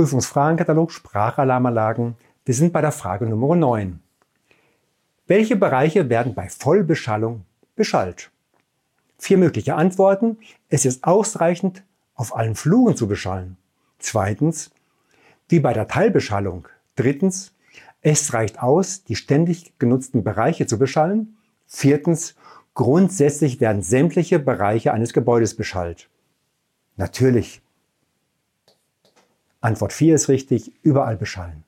Prüfungsfragenkatalog Sprachalarmanlagen. Wir sind bei der Frage Nummer 9. Welche Bereiche werden bei Vollbeschallung beschallt? Vier mögliche Antworten. Es ist ausreichend, auf allen Fluren zu beschallen. Zweitens, wie bei der Teilbeschallung. Drittens, es reicht aus, die ständig genutzten Bereiche zu beschallen. Viertens, grundsätzlich werden sämtliche Bereiche eines Gebäudes beschallt. Natürlich. Antwort 4 ist richtig, überall beschallen.